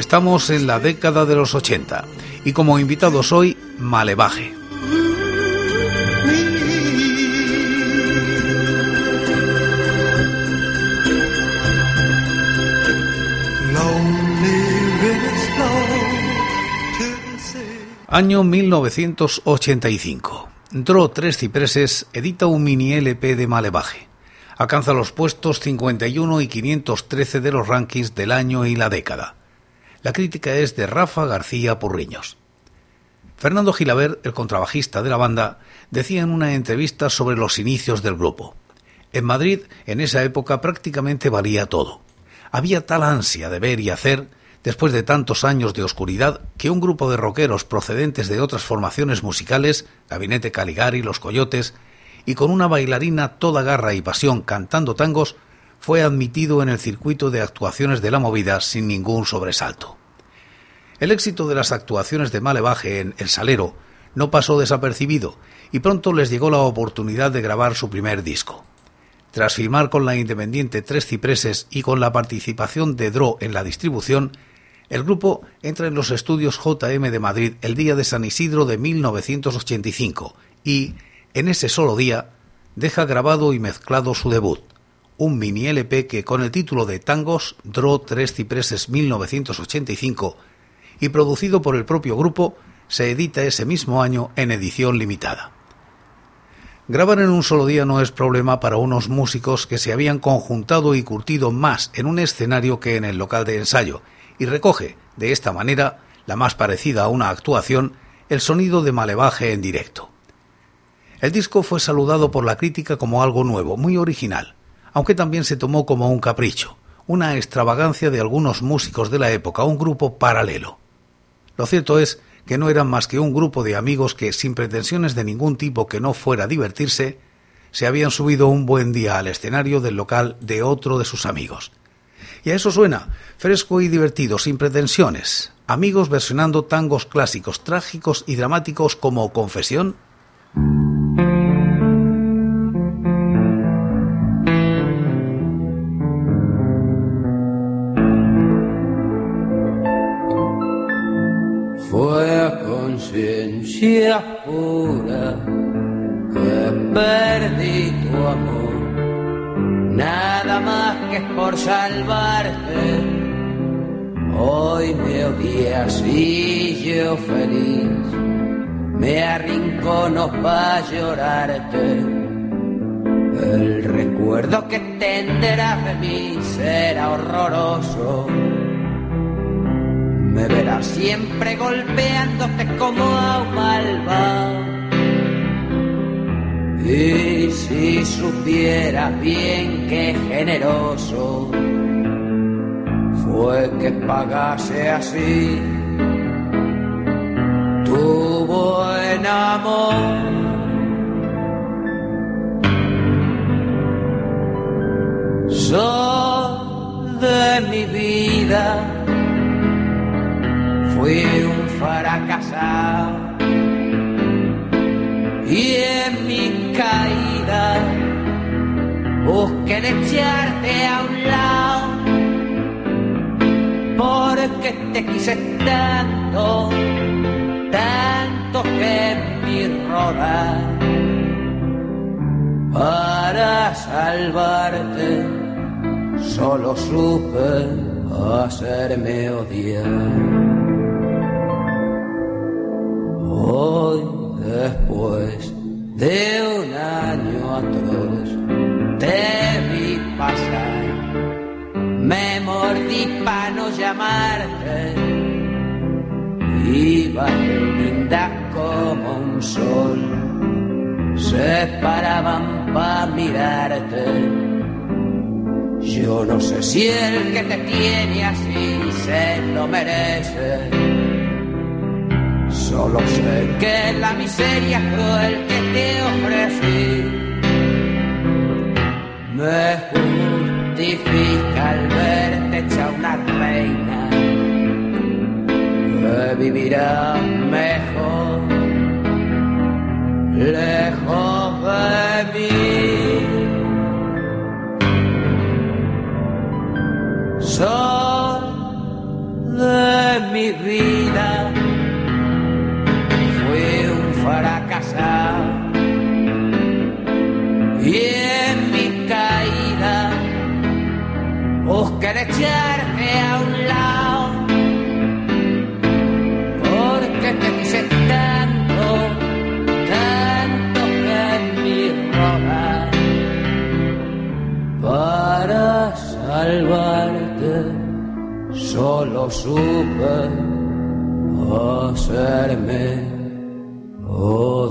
Estamos en la década de los 80 y como invitados hoy, Malevaje. Año 1985. Dro Tres Cipreses edita un mini LP de Malevaje. Alcanza los puestos 51 y 513 de los rankings del año y la década. La crítica es de Rafa García Purriños. Fernando Gilaber, el contrabajista de la banda, decía en una entrevista sobre los inicios del grupo. En Madrid, en esa época, prácticamente valía todo. Había tal ansia de ver y hacer después de tantos años de oscuridad, que un grupo de rockeros procedentes de otras formaciones musicales, Gabinete Caligari, Los Coyotes, y con una bailarina toda garra y pasión cantando tangos, fue admitido en el circuito de actuaciones de la movida sin ningún sobresalto. El éxito de las actuaciones de Malevaje en El Salero no pasó desapercibido y pronto les llegó la oportunidad de grabar su primer disco. Tras firmar con la independiente Tres Cipreses y con la participación de Dro en la distribución, el grupo entra en los estudios JM de Madrid el día de San Isidro de 1985 y, en ese solo día, deja grabado y mezclado su debut, un mini LP que con el título de Tangos Dro Tres Cipreses 1985 y producido por el propio grupo, se edita ese mismo año en edición limitada. Grabar en un solo día no es problema para unos músicos que se habían conjuntado y curtido más en un escenario que en el local de ensayo, y recoge, de esta manera, la más parecida a una actuación, el sonido de Malevaje en directo. El disco fue saludado por la crítica como algo nuevo, muy original, aunque también se tomó como un capricho, una extravagancia de algunos músicos de la época, un grupo paralelo. Lo cierto es que no eran más que un grupo de amigos que, sin pretensiones de ningún tipo que no fuera divertirse, se habían subido un buen día al escenario del local de otro de sus amigos, y a eso suena, fresco y divertido, sin pretensiones. Amigos versionando tangos clásicos, trágicos y dramáticos como Confesión. Fue a conciencia pura que perdí tu amor nada más que por salvarte. Hoy me odias y yo feliz me arrincono para llorarte. El recuerdo que tendrás de mí será horroroso. Me verás siempre golpeándote como a un malvado y si supieras bien qué generoso fue que pagase así tu buen amor. Sol de mi vida, fui un fracasado y en mi caída busqué echarte a un lado porque te quise tanto, tanto que mi rodar para salvarte solo supe hacerme odiar. Después de un año atroz, te vi pasar, me mordí para no llamarte. Ibas linda como un sol, se paraban para mirarte yo no sé si el que te tiene así se lo merece. Solo sé que la miseria cruel que te ofrecí me justifica al verte hecha una reina que vivirá mejor lejos de mí. sol de mi vida. Y en mi caída busqué echarte a un lado porque te quise tanto, tanto que en mi roda para salvarte, solo supe hacerme O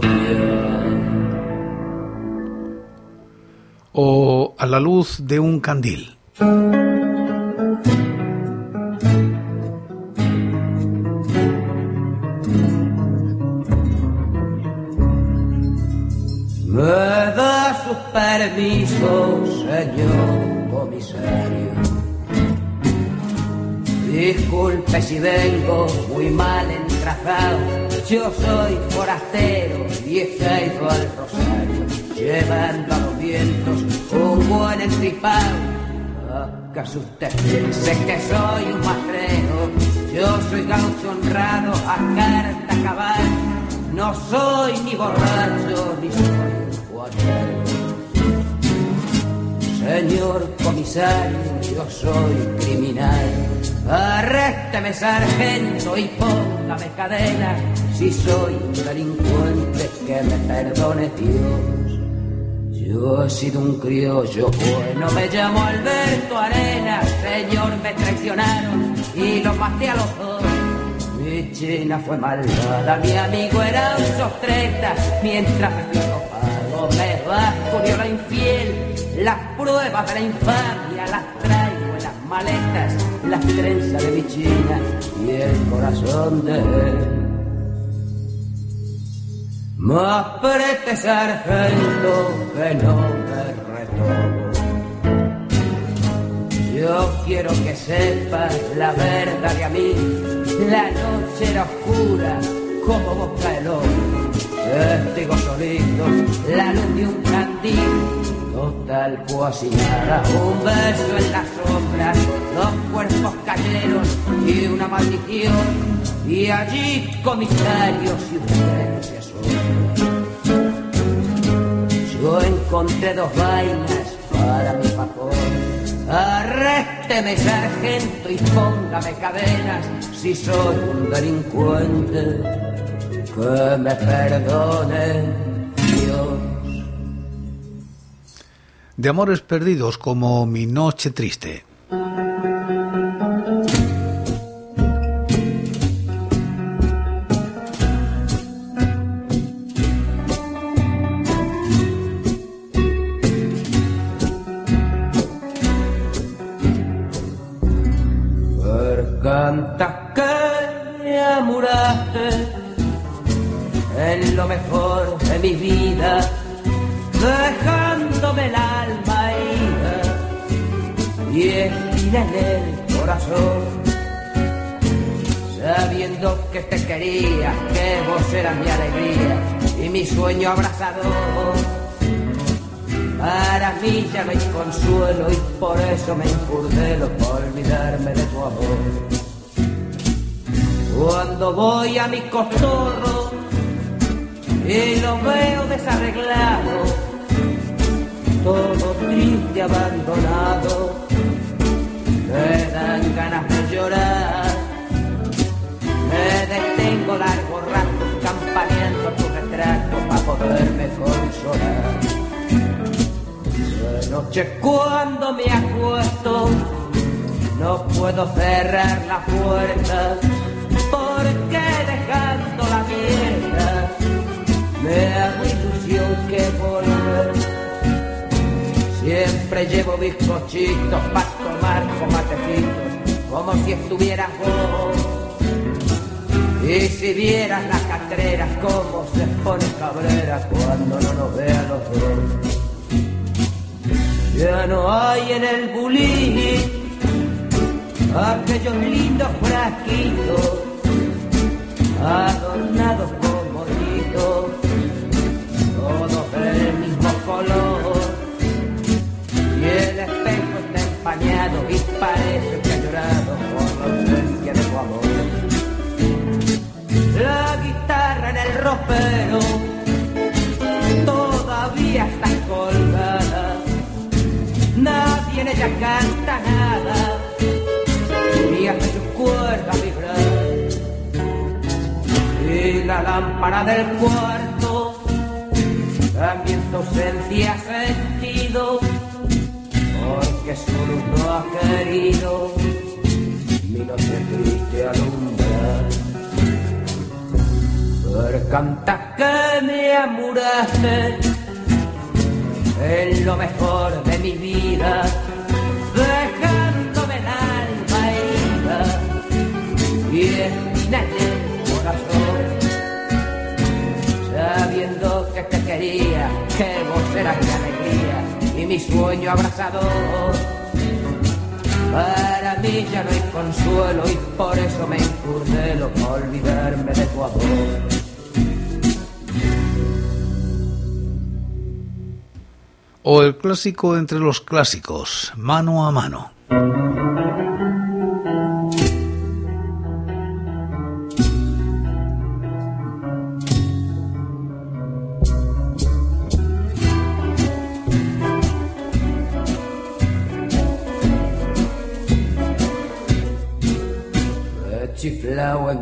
a la luz de un candil. Me da sus permisos, señor comisario. Disculpe si vengo muy mal Yo soy forastero y he caído al rosario, llevando a los vientos un buen entripado. ¿Acaso usted piense que soy un matrero? Yo soy gaucho honrado a carta cabal. No soy ni borracho ni soy un. Señor comisario, yo soy criminal. Arrésteme, sargento, y póngame cadenas. Si soy un delincuente, que me perdone Dios. Yo he sido un criollo bueno, me llamo Alberto Arenas. Señor, me traicionaron y los maté a los dos. Mi china fue malvada, mi amigo era un sostreta. Mientras me fui me vasco la infiel. Las pruebas de la infamia las traigo en las maletas, las trenzas de mi china y el corazón de él. Más prete sargento que no me retomo. Yo quiero que sepas la verdad de a mí. La noche era oscura como boca el. Testigo solito, la luz de un candil. Total cuasi nada, un beso en la sombra, dos cuerpos cayeron y una maldición. Y allí comisarios y asombran. Yo encontré dos vainas para mi facón. Arrésteme, sargento, y póngame cadenas si soy un delincuente. Que me perdone Dios. De amores perdidos como Mi Noche Triste. Vida, dejándome el alma herida y espina en el corazón, sabiendo que te quería, que vos eras mi alegría y mi sueño abrazador. Para mí ya no consuelo y por eso me incurdelo por olvidarme de tu amor. Cuando voy a mi cotorro y lo veo desarreglado, todo triste, abandonado, me dan ganas de llorar. Me detengo largo rato campaneando tu retrato para poderme consolar. De noche cuando me acuesto no puedo cerrar la puerta que volver. Siempre llevo bizcochitos para tomar con matecitos, como si estuvieras vos. Y si vieras las catreras como se pone cabrera cuando no nos vean los dos. Ya no hay en el bulín aquellos lindos frasquitos adornados del mismo color. Y el espejo está empañado y parece que ha llorado por la ausencia de tu amor. La guitarra en el ropero todavía está colgada. Nadie en ella canta nada y hace sus cuerdas vibrar. Y la lámpara del cuarto también tu ausencia sentido, porque solo no ha querido mi noche triste alumbrar. Pero canta que me amuraste en lo mejor de mi vida, dejándome el alma herida y espina que te quería, que vos eras mi alegría y mi sueño abrazador. Para mí ya no hay consuelo y por eso me encurdelo para olvidarme de tu amor. O el clásico entre los clásicos, mano a mano.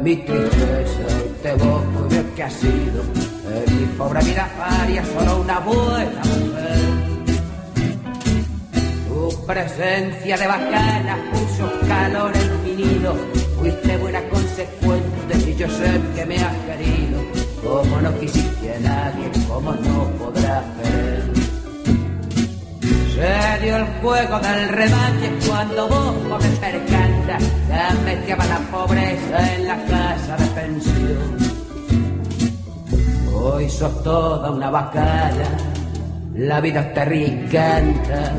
Mi tristeza y te y veo que ha sido en mi pobre vida varia solo una buena mujer. Tu presencia de bacana puso calor en fuiste buena consecuente y yo sé que me has querido, como no quisiste nadie, como no podrás querer. Se dio el juego del revanche cuando vos, pobre percanta, ya metíaba la pobreza en la casa de pensión. Hoy sos toda una bacala, la vida te ricanta.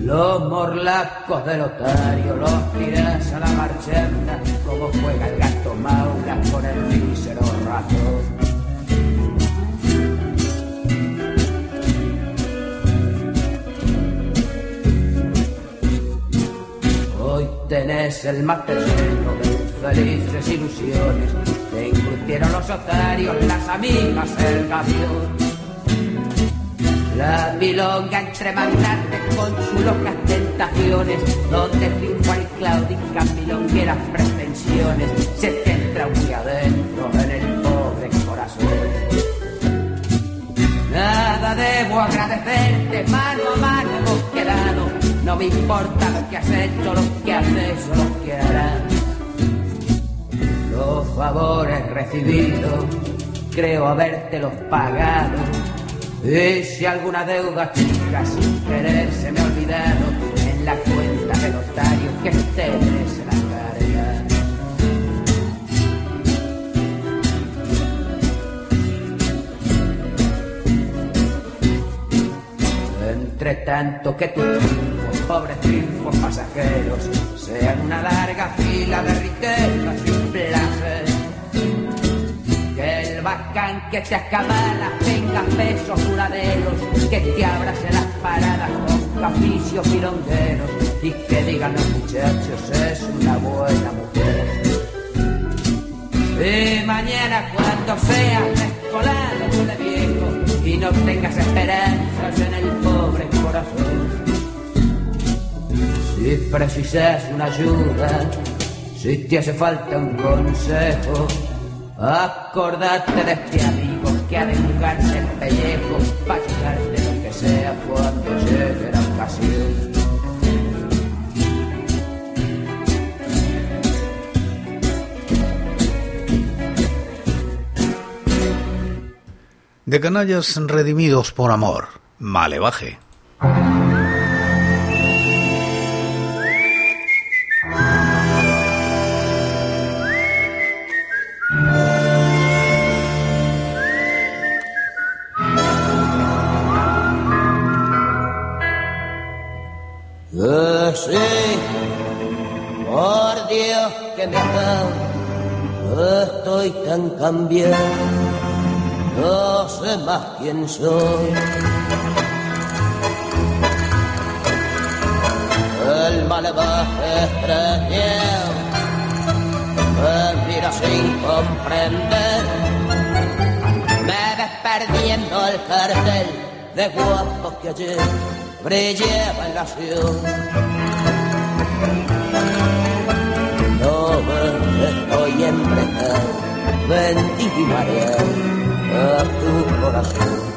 Los morlacos del otario los tiras a la marchanda, como juega el gato maula con el mísero rato. Tenés el mate lleno felices ilusiones. Te incurtieron los otarios, las amigas, el gavión. La milonga entre mandantes con sus locas tentaciones, donde triunfan claudicas milongueras pretensiones, se te entra muy adentro en el pobre corazón. Nada debo agradecerte, mano a mano hemos quedado. No me importa lo que has hecho, lo que haces o lo que harás. Los favores recibidos, creo habértelos pagado. Y si alguna deuda chica sin querer se me ha olvidado, en la cuenta del notario que ustedes se la cargan. Entre tanto que triunfos, pobres triunfos pasajeros, sean una larga fila de riquezas sin placer. Que el bacán que te acabala tenga pesos duraderos, que te abrace las paradas con caficios milongueros y que digan los muchachos es una buena mujer. Y mañana cuando seas descolado de viejo y no tengas esperanzas en el pobre corazón. Si precisas una ayuda, si te hace falta un consejo, acordate de este amigo que ha de jugarse el pellejo para ayudarte lo que sea cuando llegue la ocasión. De canallas redimidos por amor, malevaje. Que me dado, estoy tan cambiado, no sé más quién soy. El malevaje extrañado me mira sin comprender, me ves perdiendo el cartel de guapo que ayer brillaba en la ciudad. Estoy emprendiendo, bendito y mareado a tu corazón.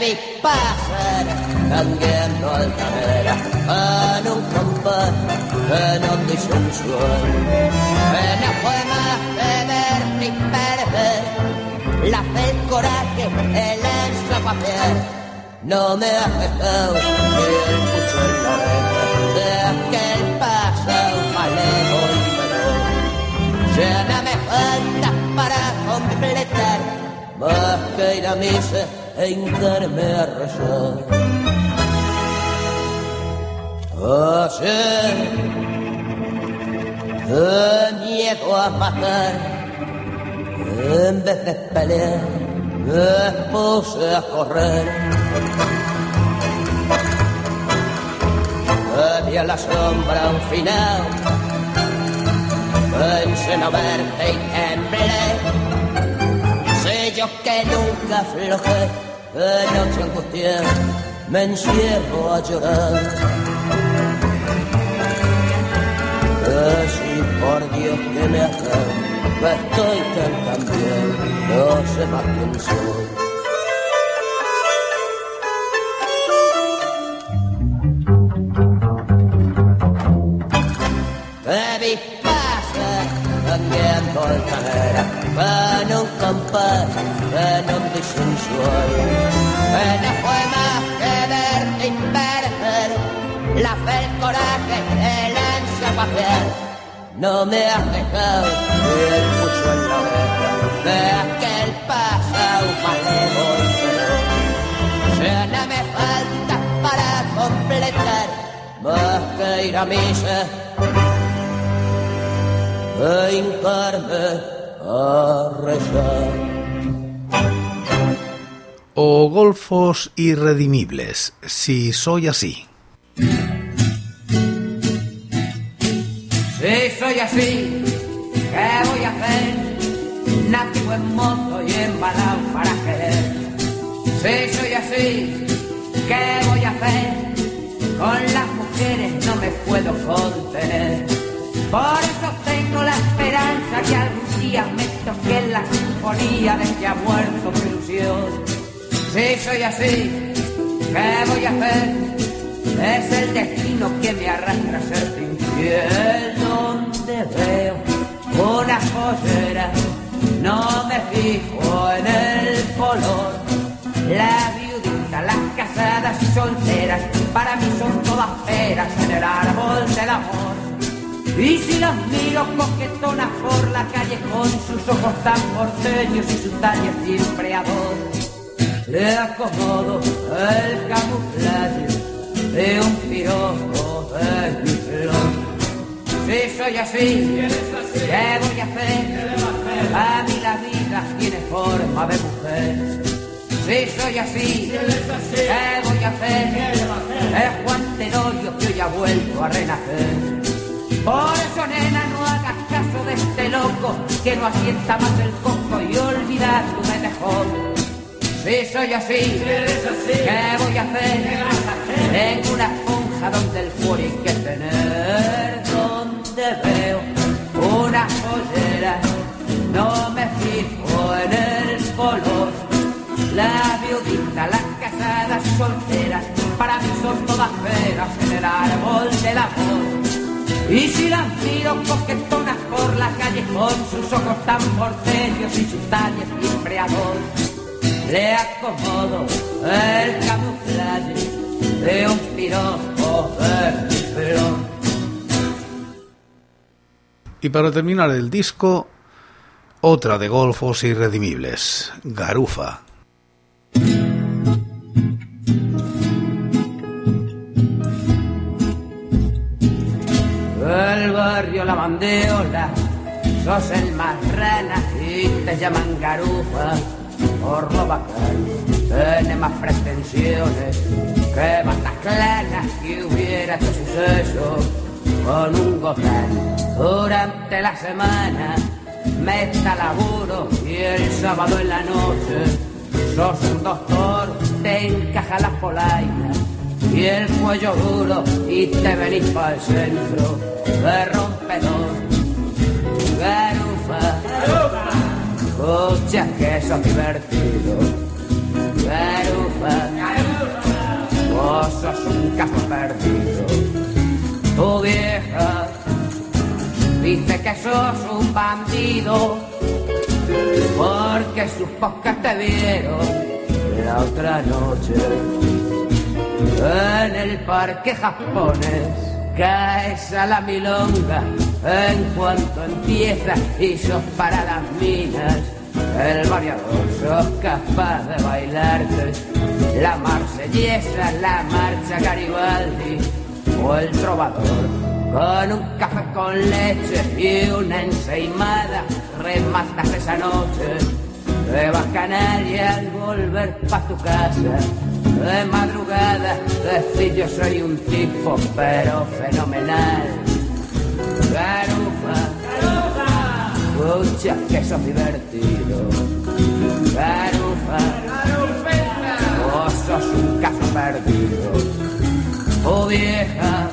Vi pasar cambiando altanera en un compás te sensual. Que no fue más de ver ni perder la fe, el coraje, el papel. No me ha dejado el pucho en la oreja de aquel pasado malevo y menor. Ya no me falta para completar más que ir a misa e hincarme a rezar. Ayer, de miedo a matar, en vez de pelear, me puse a correr. Había la sombra un final, pensé no verte y temblé. Sé yo que nunca aflojé, de noche angustiada, me encierro a llorar. Así por Dios que me haga, estoy tan más quién soy. Altanera con un compás en un disensual. No fue más que verte la fe, el coraje, el ansia. No me has dejado ni el pucho en la completar más que ir a misa e hincarme a rezar. O golfos irredimibles, si soy así. Si soy así, ¿qué voy a hacer? Nací buen mozo y embalado para querer. Si soy así, ¿qué voy a hacer? Con las mujeres no me puedo contener. Por eso tengo la esperanza que algún día me toque la sinfonía de ha muerto mi ilusión. Si soy así, ¿qué voy a hacer? Es el destino que me arrastra a serte infiel. Donde veo una joyera, no me fijo en el color. La viudita, las casadas y solteras, para mí son todas peras en el árbol del amor. Y si las miro coquetonas por la calle con sus ojos tan porteños y su talle cimbreador, le acomodo el camuflaje de un piropo de mi flor. Si soy así, ¿qué voy a hacer? A mí la vida tiene forma de mujer. Si soy así, ¿qué voy a hacer? Es Juan Tenorio que hoy ha vuelto a renacer. Por eso, nena, no hagas caso de este loco que no asienta más el coco y olvidar tu dejó. Si soy así, ¿qué voy a hacer? Tengo una esponja donde el fuego hay que tener, donde veo una joyera, no me fijo en el color. La viudita, las casadas solteras, para mí son todas veras en el árbol del amor. Y si las miro coquetonas por la calle con sus ojos tan porteños y sus talles timbreador le acomodo el camuflaje de un piropo de Y para terminar el disco, otra de golfos irredimibles, Garufa. Barrio La Bandeola, sos el más rana y te llaman Garufa. Por lo bacán, tiene más pretensiones que bandas clanas que hubiera hecho suceso con un gozán durante la semana. Meta laburo y el sábado en la noche sos un doctor, te encaja las polainas y el cuello duro y te venís para el centro de rompedor. Garufa. Escucha que sos divertido. Garufa, vos sos un caso perdido. Tu vieja dice que sos un bandido. Porque sus pocas te vieron la otra noche en el parque japonés. Caes a la milonga en cuanto empieza y sos para las minas. El variador sos capaz de bailarte la marsellesa, la marcha Garibaldi o el trovador. Con un café con leche y una ensaimada rematas esa noche de bacanaria al volver pa' tu casa de madrugada decir yo soy un tipo pero fenomenal Garufa, garufa, escucha que sos divertido. Garufa, vos sos un caso perdido. Tu vieja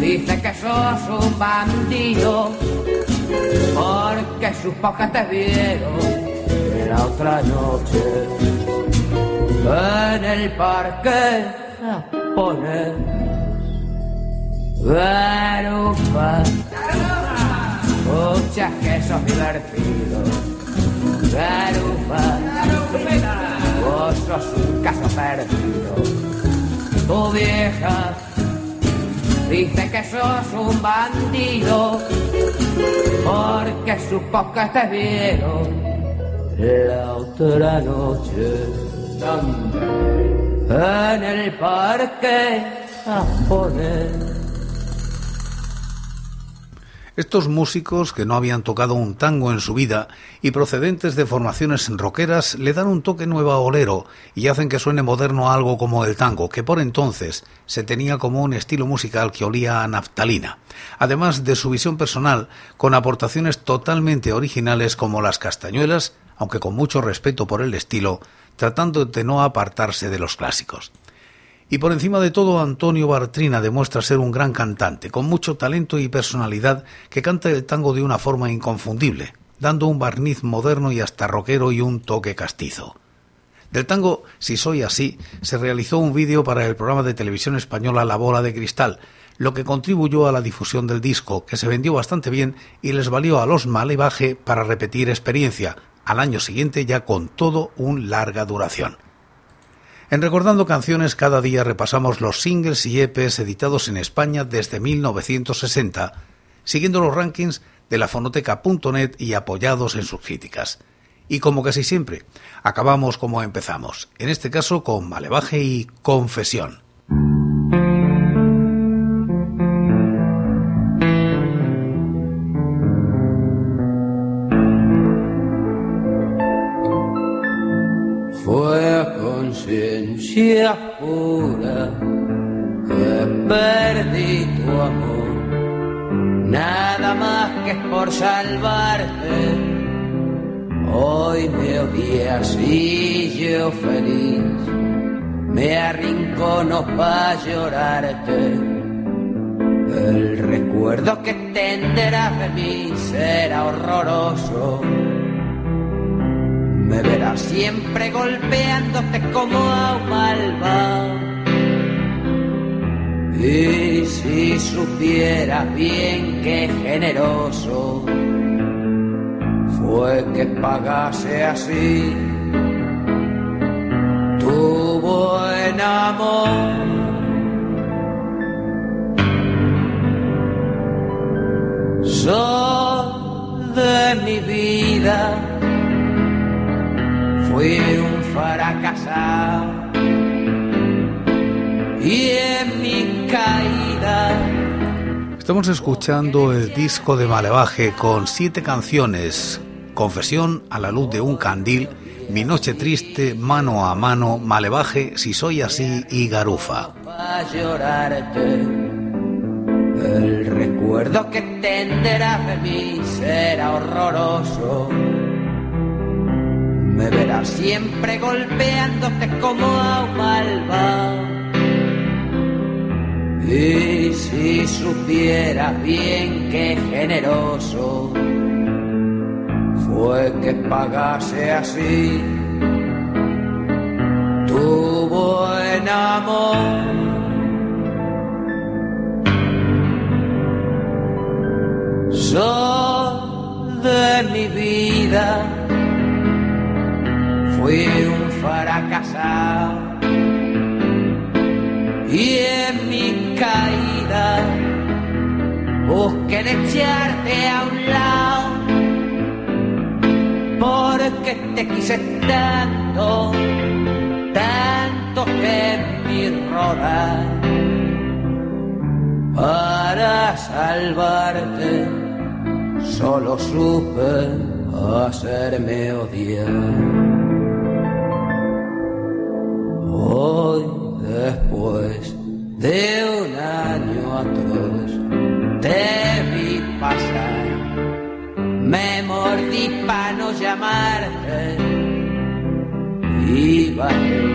dice que sos un bandido porque sus pocas te vieron la otra noche en el parque japonés. Garufa, escucha que sos divertido. Garufa, vos sos un caso perdido. Tu vieja dice que sos un bandido porque supo que te vieron la otra noche en el parque japonés. Estos músicos que no habían tocado un tango en su vida y procedentes de formaciones rockeras le dan un toque nuevo a Olero y hacen que suene moderno algo como el tango, que por entonces se tenía como un estilo musical que olía a naftalina, además de su visión personal con aportaciones totalmente originales como las castañuelas, aunque con mucho respeto por el estilo, tratando de no apartarse de los clásicos. Y por encima de todo, Antonio Bartrina demuestra ser un gran cantante, con mucho talento y personalidad, que canta el tango de una forma inconfundible, dando un barniz moderno y hasta rockero y un toque castizo. Del tango Si soy así, se realizó un vídeo para el programa de televisión española La Bola de Cristal, lo que contribuyó a la difusión del disco, que se vendió bastante bien y les valió a los Malevaje para repetir experiencia, al año siguiente ya con todo un larga duración. En Recordando Canciones cada día repasamos los singles y EPs editados en España desde 1960, siguiendo los rankings de la fonoteca.net y apoyados en sus críticas. Y como casi siempre, acabamos como empezamos, en este caso con Malevaje y Confesión. Conciencia pura que perdí tu amor, nada más que por salvarte. Hoy me odias y yo feliz me arrincono para llorarte. El recuerdo que tendrás de mí será horroroso. Me verás siempre golpeándote como a un malvado. Y si supieras bien qué generoso fue que pagase así tu buen amor. Sol de mi vida, fracasado y en mi caída. Estamos escuchando el disco de Malevaje con siete canciones Confesión a la luz de un candil, Mi noche triste, Mano a mano, Malevaje, Si soy así y Garufa. El recuerdo que tendrás de mí será horroroso. Me verás siempre golpeándote como a un malvado. Y si supieras bien qué generoso fue que pagase así tu buen amor. Sol de mi vida, fui un fracasado y en mi caída busqué de echarte a un lado porque te quise tanto, tanto que mi rodar para salvarte solo supe hacerme odiar. Después de un año atroz te vi pasar me mordí para no llamarte. Iba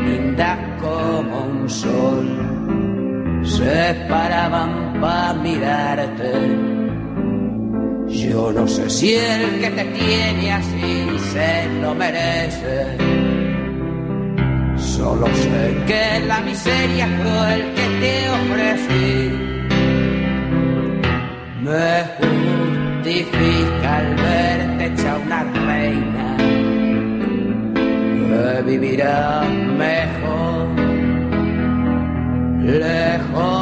linda como un sol, se paraban para mirarte. Yo no sé si el que te tiene así se lo merece. Solo sé que la miseria cruel que te ofrecí. Me justifica al verte hecha una reina. Que vivirá mejor lejos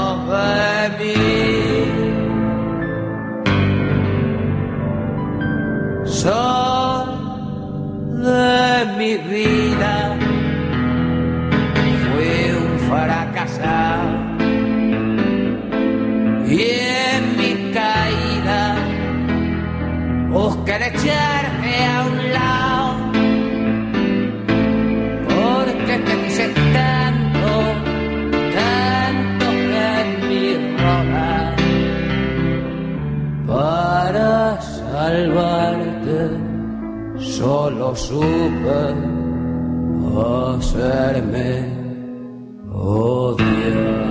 busqué echarte a un lado porque te quise tanto, tanto que en mi roda para salvarte solo supe hacerme odiar.